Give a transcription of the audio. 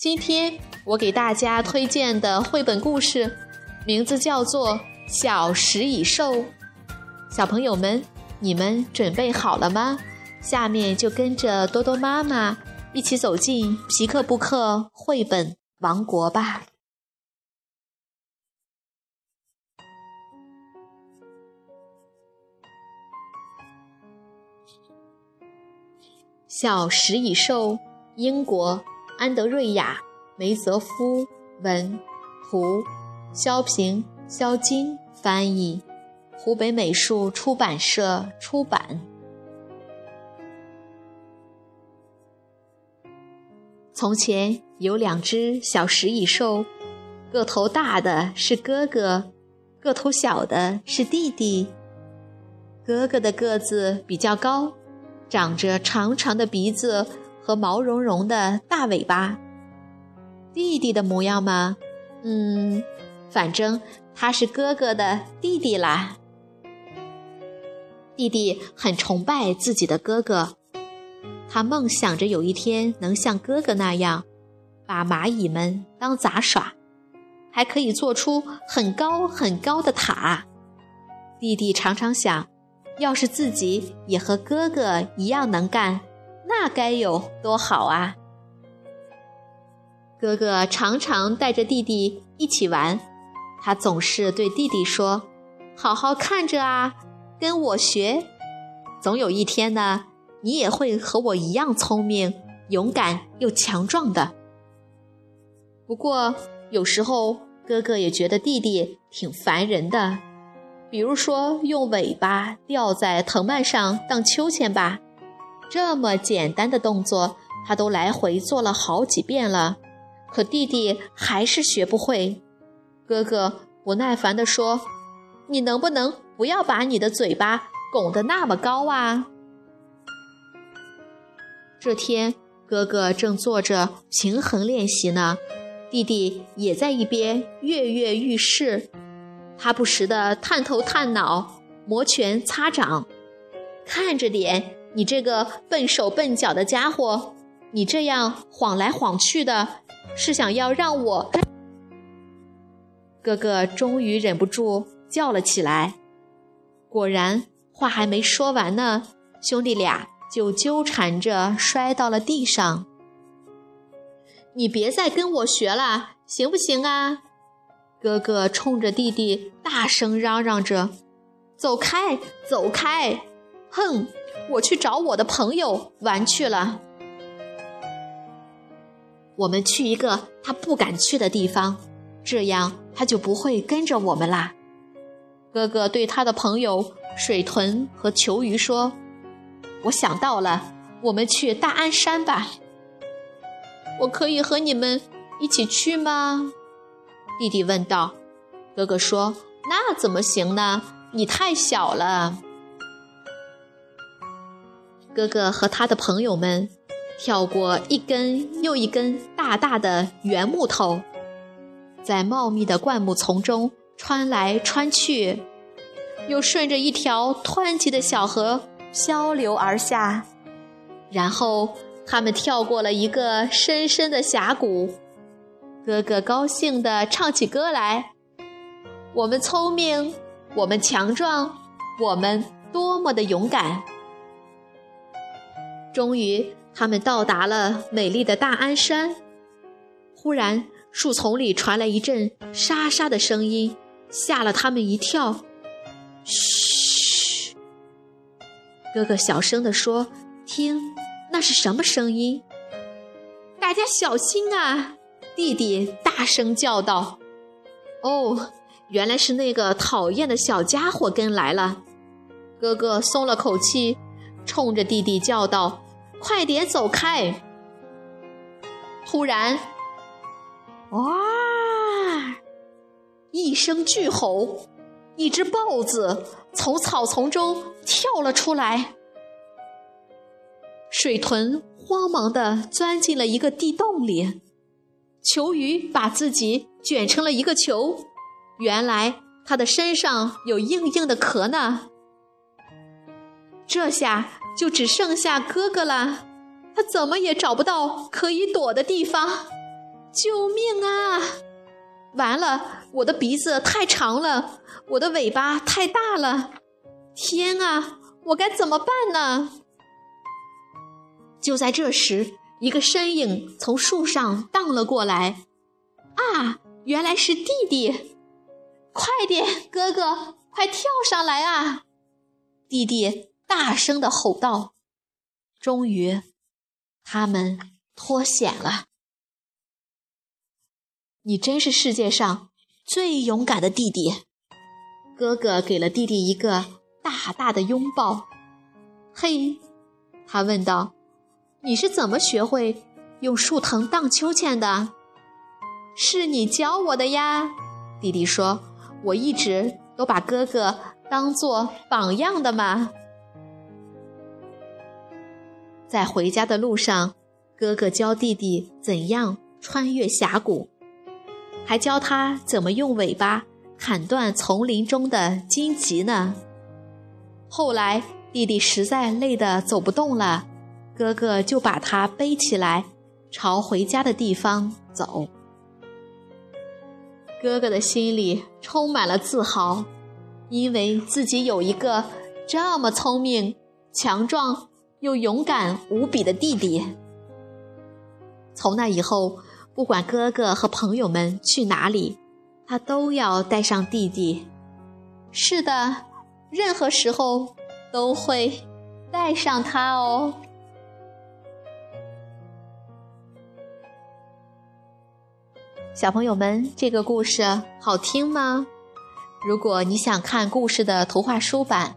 今天我给大家推荐的绘本故事，名字叫做《小食蚁兽》。小朋友们，你们准备好了吗？下面就跟着多多妈妈一起走进皮克布克绘本王国吧。小食蚁兽，英国。安德瑞亚·梅泽夫文，图，肖平、肖金翻译，湖北美术出版社出版。从前有两只小食蚁兽，个头大的是哥哥，个头小的是弟弟。哥哥的个子比较高，长着长长的鼻子。和毛茸茸的大尾巴，弟弟的模样吗？嗯，反正他是哥哥的弟弟啦。弟弟很崇拜自己的哥哥，他梦想着有一天能像哥哥那样，把蚂蚁们当杂耍，还可以做出很高很高的塔。弟弟常常想，要是自己也和哥哥一样能干。那该有多好啊！哥哥常常带着弟弟一起玩，他总是对弟弟说：“好好看着啊，跟我学，总有一天呢，你也会和我一样聪明、勇敢又强壮的。”不过有时候哥哥也觉得弟弟挺烦人的，比如说用尾巴吊在藤蔓上荡秋千吧。这么简单的动作，他都来回做了好几遍了，可弟弟还是学不会。哥哥不耐烦地说：“你能不能不要把你的嘴巴拱得那么高啊？”这天，哥哥正做着平衡练习呢，弟弟也在一边跃跃欲试。他不时地探头探脑，摩拳擦掌，看着点。你这个笨手笨脚的家伙，你这样晃来晃去的，是想要让我……哥哥终于忍不住叫了起来。果然，话还没说完呢，兄弟俩就纠缠着摔到了地上。你别再跟我学了，行不行啊？哥哥冲着弟弟大声嚷嚷着：“走开，走开！”哼。我去找我的朋友玩去了。我们去一个他不敢去的地方，这样他就不会跟着我们啦。哥哥对他的朋友水豚和球鱼说：“我想到了，我们去大安山吧。”我可以和你们一起去吗？弟弟问道。哥哥说：“那怎么行呢？你太小了。”哥哥和他的朋友们跳过一根又一根大大的圆木头，在茂密的灌木丛中穿来穿去，又顺着一条湍急的小河漂流而下。然后他们跳过了一个深深的峡谷。哥哥高兴地唱起歌来：“我们聪明，我们强壮，我们多么的勇敢！”终于，他们到达了美丽的大安山。忽然，树丛里传来一阵沙沙的声音，吓了他们一跳。嘘，哥哥小声地说：“听，那是什么声音？”大家小心啊！弟弟大声叫道。“哦，原来是那个讨厌的小家伙跟来了。”哥哥松了口气。冲着弟弟叫道：“快点走开！”突然，哇！一声巨吼，一只豹子从草丛中跳了出来。水豚慌忙地钻进了一个地洞里，球鱼把自己卷成了一个球，原来它的身上有硬硬的壳呢。这下就只剩下哥哥了，他怎么也找不到可以躲的地方。救命啊！完了，我的鼻子太长了，我的尾巴太大了。天啊，我该怎么办呢？就在这时，一个身影从树上荡了过来。啊，原来是弟弟！快点，哥哥，快跳上来啊！弟弟大声的吼道。终于，他们脱险了。你真是世界上最勇敢的弟弟！哥哥给了弟弟一个大大的拥抱。嘿，他问道：“你是怎么学会用树藤荡秋千的？”是你教我的呀，弟弟说：“我一直都把哥哥当做榜样的嘛。”在回家的路上，哥哥教弟弟怎样穿越峡谷。还教他怎么用尾巴砍断丛林中的荆棘呢。后来弟弟实在累得走不动了，哥哥就把他背起来，朝回家的地方走。哥哥的心里充满了自豪，因为自己有一个这么聪明、强壮又勇敢无比的弟弟。从那以后。不管哥哥和朋友们去哪里，他都要带上弟弟。是的，任何时候都会带上他哦。小朋友们，这个故事好听吗？如果你想看故事的图画书版，